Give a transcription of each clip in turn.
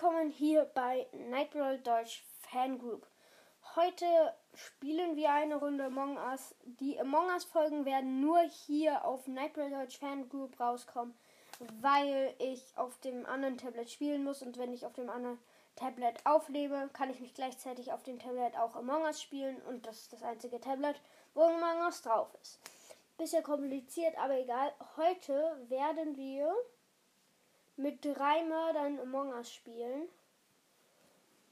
willkommen hier bei Nightbrawl Deutsch Fangroup. Heute spielen wir eine Runde Among Us. Die Among Us Folgen werden nur hier auf Nightbrawl Deutsch Fangroup rauskommen, weil ich auf dem anderen Tablet spielen muss und wenn ich auf dem anderen Tablet auflebe, kann ich mich gleichzeitig auf dem Tablet auch Among Us spielen und das ist das einzige Tablet, wo Among Us drauf ist. Bisschen kompliziert, aber egal. Heute werden wir mit drei Mördern Among Us spielen.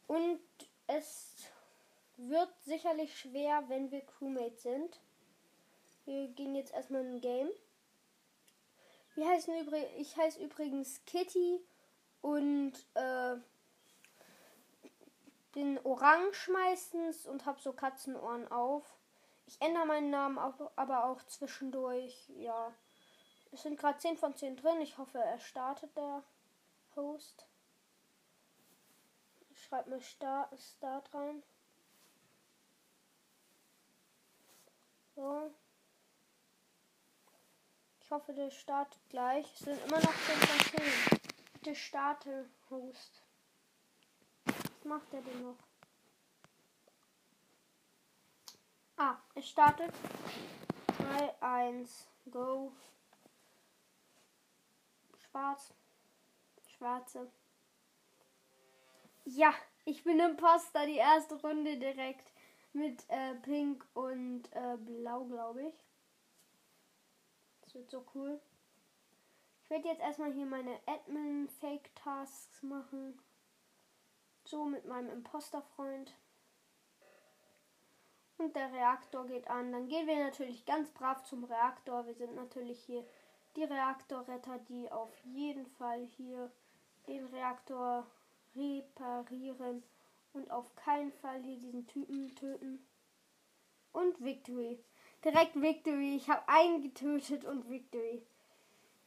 Und es wird sicherlich schwer, wenn wir Crewmates sind. Wir gehen jetzt erstmal in ein Game. Wir heißen übrig, ich heiße übrigens Kitty und äh, bin orange meistens und habe so Katzenohren auf. Ich ändere meinen Namen aber auch zwischendurch. Ja. Es sind gerade 10 von 10 drin. Ich hoffe, er startet der Host. Ich schreibe mal Start, Start rein. So. Ich hoffe, der startet gleich. Es sind immer noch 10 von 10. Bitte starte, Host. Was macht er denn noch? Ah, es startet. 3, 1, go. Schwarz. Schwarze. Ja, ich bin Imposter, die erste Runde direkt mit äh, Pink und äh, Blau, glaube ich. Das wird so cool. Ich werde jetzt erstmal hier meine Admin-Fake-Tasks machen. So mit meinem Imposter-Freund. Und der Reaktor geht an. Dann gehen wir natürlich ganz brav zum Reaktor. Wir sind natürlich hier die Reaktorretter, die auf jeden Fall hier den Reaktor reparieren und auf keinen Fall hier diesen Typen töten. Und Victory. Direkt Victory. Ich habe einen getötet und Victory.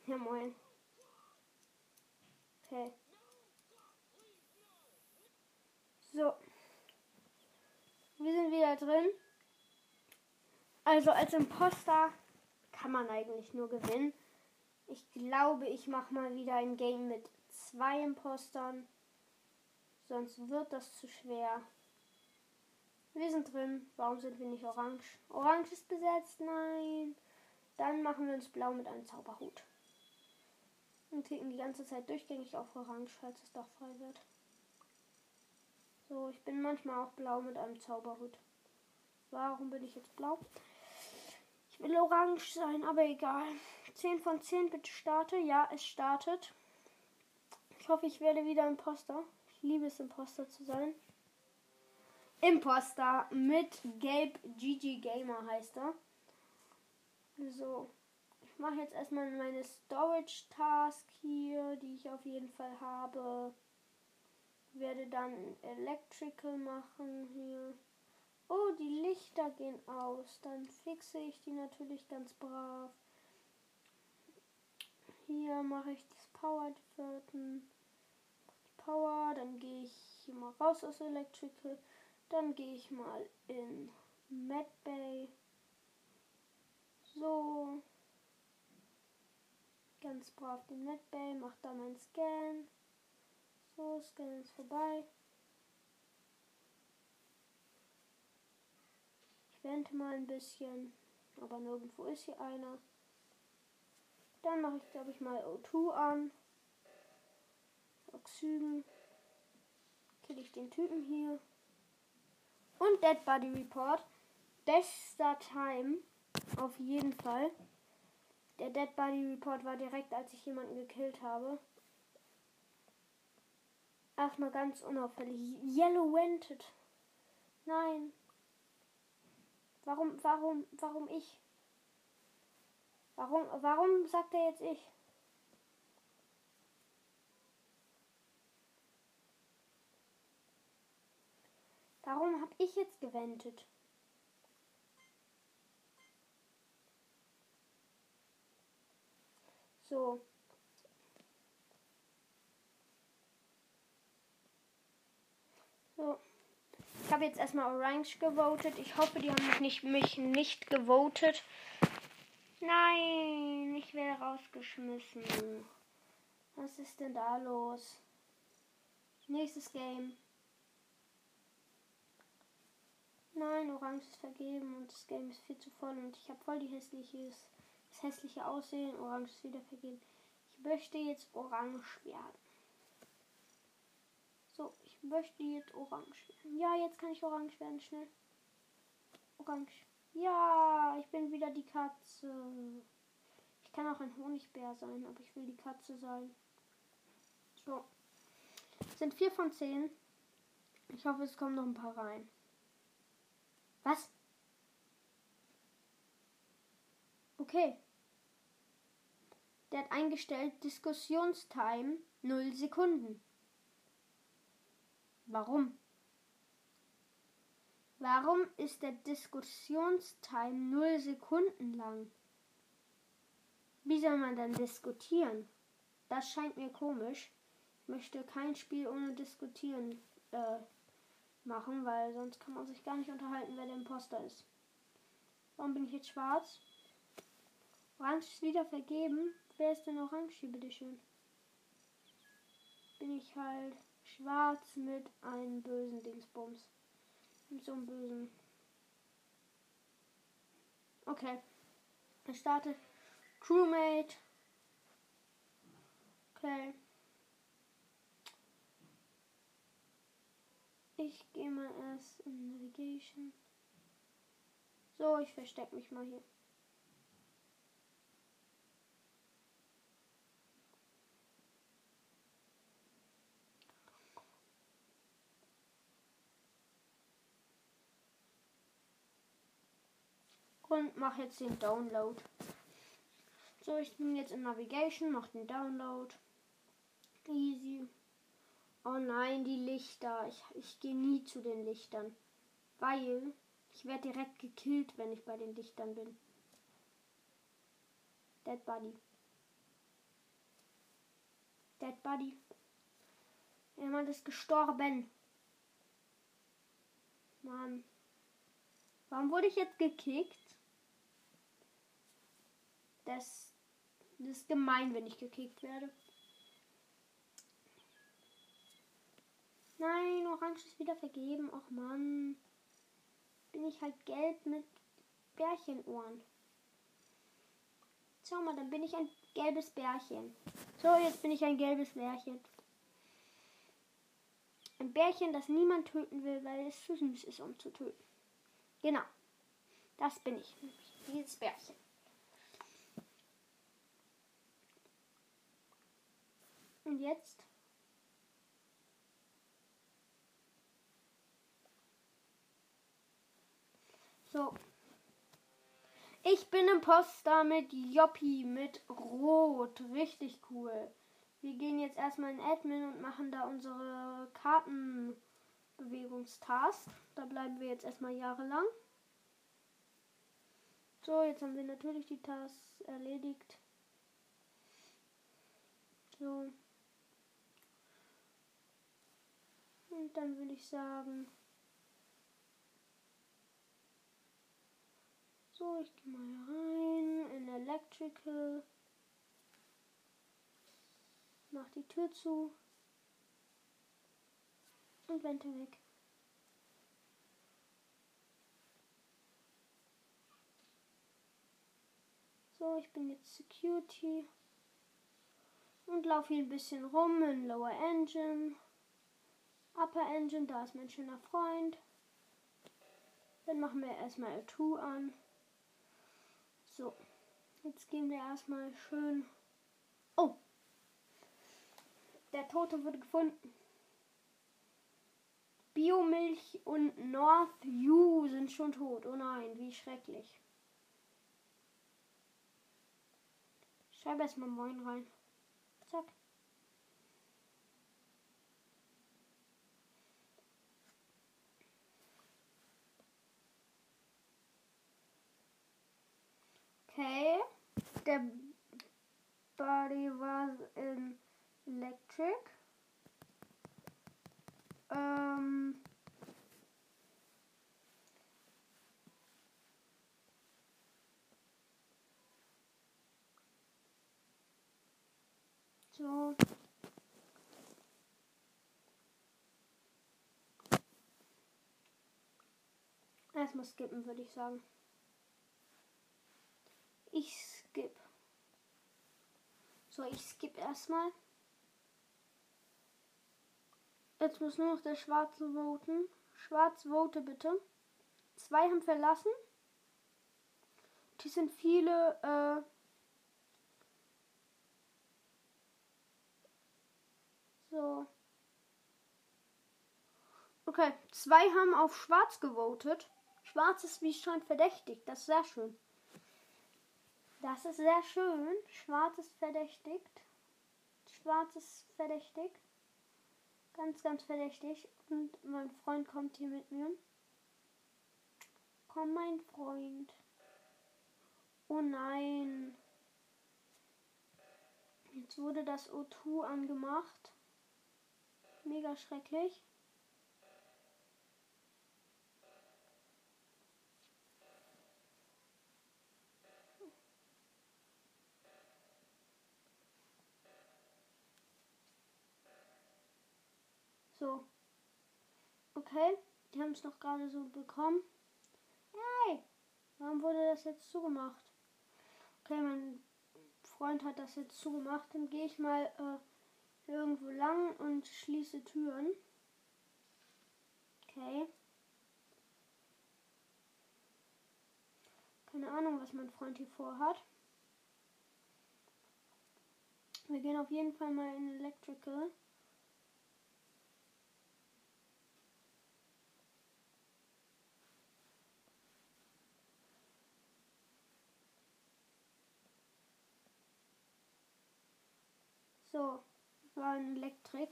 Ja, moin. Okay. So. Wir sind wieder drin. Also als Imposter kann man eigentlich nur gewinnen. Ich glaube, ich mache mal wieder ein Game mit zwei Impostern. Sonst wird das zu schwer. Wir sind drin. Warum sind wir nicht orange? Orange ist besetzt. Nein. Dann machen wir uns blau mit einem Zauberhut. Und klicken die ganze Zeit durchgängig auf orange, falls es doch frei wird. So, ich bin manchmal auch blau mit einem Zauberhut. Warum bin ich jetzt blau? Will orange sein, aber egal. 10 von 10, bitte starte. Ja, es startet. Ich hoffe, ich werde wieder Imposter. Ich liebe es, Imposter zu sein. Imposter mit Gelb GG Gamer heißt er. So. Ich mache jetzt erstmal meine Storage Task hier, die ich auf jeden Fall habe. Werde dann Electrical machen hier. Oh, die Lichter gehen aus. Dann fixe ich die natürlich ganz brav. Hier mache ich das Power vierten. Power, dann gehe ich hier mal raus aus Electrical. Dann gehe ich mal in Medbay. So. Ganz brav den Medbay, mach da meinen Scan. So, Scan ist vorbei. Wende mal ein bisschen, aber nirgendwo ist hier einer. Dann mache ich, glaube ich, mal O2 an. Oxygen. Kill ich den Typen hier. Und Dead Body Report. Bester Time. Auf jeden Fall. Der Dead Body Report war direkt, als ich jemanden gekillt habe. Erstmal ganz unauffällig. Yellow Wented. Nein. Warum, warum, warum ich? Warum, warum sagt er jetzt ich? Warum habe ich jetzt gewendet? So. So. Ich habe jetzt erstmal Orange gewotet. Ich hoffe, die haben mich nicht, mich nicht gewotet. Nein, ich werde rausgeschmissen. Was ist denn da los? Nächstes Game. Nein, Orange ist vergeben und das Game ist viel zu voll und ich habe voll die hässliches, das hässliche Aussehen. Orange ist wieder vergeben. Ich möchte jetzt Orange werden. Möchte jetzt Orange werden. Ja, jetzt kann ich Orange werden, schnell. Orange. Ja, ich bin wieder die Katze. Ich kann auch ein Honigbär sein, aber ich will die Katze sein. So. sind vier von zehn. Ich hoffe, es kommen noch ein paar rein. Was? Okay. Der hat eingestellt Diskussionstime 0 Sekunden. Warum? Warum ist der Diskussionstime 0 Sekunden lang? Wie soll man dann diskutieren? Das scheint mir komisch. Ich möchte kein Spiel ohne diskutieren äh, machen, weil sonst kann man sich gar nicht unterhalten, wer der Imposter ist. Warum bin ich jetzt schwarz? Orange ist wieder vergeben. Wer ist denn orange hier, bitteschön? Bin ich halt schwarz mit einem bösen Dingsbums. Mit so einem bösen. Okay. Ich starte Crewmate. Okay. Ich gehe mal erst in Navigation. So, ich verstecke mich mal hier. Und mache jetzt den Download. So, ich bin jetzt in Navigation, mache den Download. Easy. Oh nein, die Lichter. Ich, ich gehe nie zu den Lichtern. Weil ich werde direkt gekillt, wenn ich bei den Lichtern bin. Dead Buddy. Dead Buddy. Jemand ist gestorben. Mann. Warum wurde ich jetzt gekickt? Das, das ist gemein, wenn ich gekickt werde. Nein, Orange ist wieder vergeben. Och Mann. Bin ich halt gelb mit Bärchenohren. Schau mal, dann bin ich ein gelbes Bärchen. So, jetzt bin ich ein gelbes Bärchen. Ein Bärchen, das niemand töten will, weil es zu süß ist, um zu töten. Genau. Das bin ich. Dieses Bärchen. Und jetzt? So. Ich bin Imposter mit Joppi, mit Rot. Richtig cool. Wir gehen jetzt erstmal in Admin und machen da unsere Kartenbewegungstask. Da bleiben wir jetzt erstmal jahrelang. So, jetzt haben wir natürlich die Tasks erledigt. So. Und dann würde ich sagen. So, ich gehe mal rein in Electrical. Mach die Tür zu. Und Wente weg. So, ich bin jetzt Security. Und laufe hier ein bisschen rum in Lower Engine. Upper Engine, da ist mein schöner Freund. Dann machen wir erstmal L2 an. So, jetzt gehen wir erstmal schön. Oh! Der Tote wurde gefunden. Biomilch und North U sind schon tot. Oh nein, wie schrecklich. Schreibe erstmal Moin rein. Zack. Okay. Der Body was in Electric. Ähm. So. Erstmal skippen, würde ich sagen. So, ich skip erstmal. Jetzt muss nur noch der Schwarze voten. Schwarz vote bitte. Zwei haben verlassen. Die sind viele. Äh, so. Okay, zwei haben auf Schwarz gewotet. Schwarz ist wie schon verdächtigt. Das ist sehr schön. Das ist sehr schön. Schwarz ist verdächtigt. Schwarz ist verdächtigt. Ganz, ganz verdächtig. Und mein Freund kommt hier mit mir. Komm, mein Freund. Oh nein. Jetzt wurde das O2 angemacht. Mega schrecklich. So. Okay, die haben es noch gerade so bekommen. Hey, warum wurde das jetzt zugemacht? Okay, mein Freund hat das jetzt zugemacht. Dann gehe ich mal äh, irgendwo lang und schließe Türen. Okay. Keine Ahnung, was mein Freund hier vorhat. Wir gehen auf jeden Fall mal in Electrical. So, war ein Elektrik.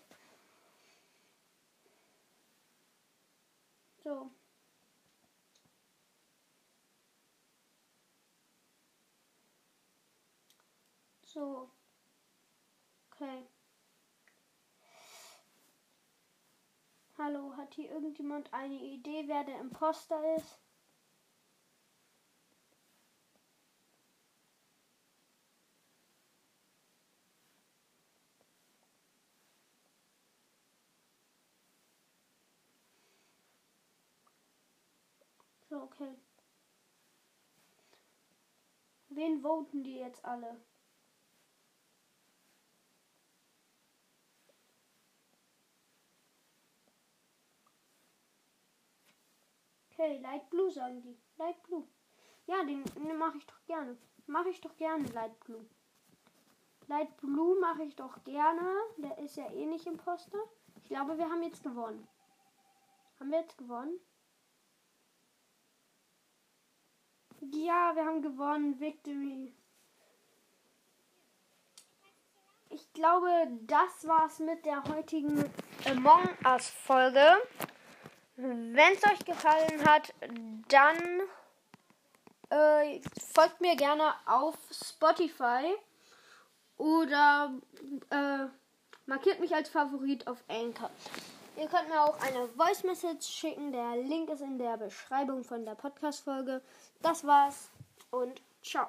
So. So. Okay. Hallo, hat hier irgendjemand eine Idee, wer der Imposter ist? So, okay. Wen voten die jetzt alle? Okay, Light Blue sagen die. Light Blue. Ja, den, den mache ich doch gerne. Mache ich doch gerne, Light Blue. Light Blue mache ich doch gerne. Der ist ja eh nicht Imposter. Ich glaube, wir haben jetzt gewonnen. Haben wir jetzt gewonnen? Ja, wir haben gewonnen. Victory. Ich glaube, das war's mit der heutigen Among Us Folge. Wenn es euch gefallen hat, dann äh, folgt mir gerne auf Spotify oder äh, markiert mich als Favorit auf Anchor. Ihr könnt mir auch eine Voice Message schicken. Der Link ist in der Beschreibung von der Podcast-Folge. Das war's und ciao.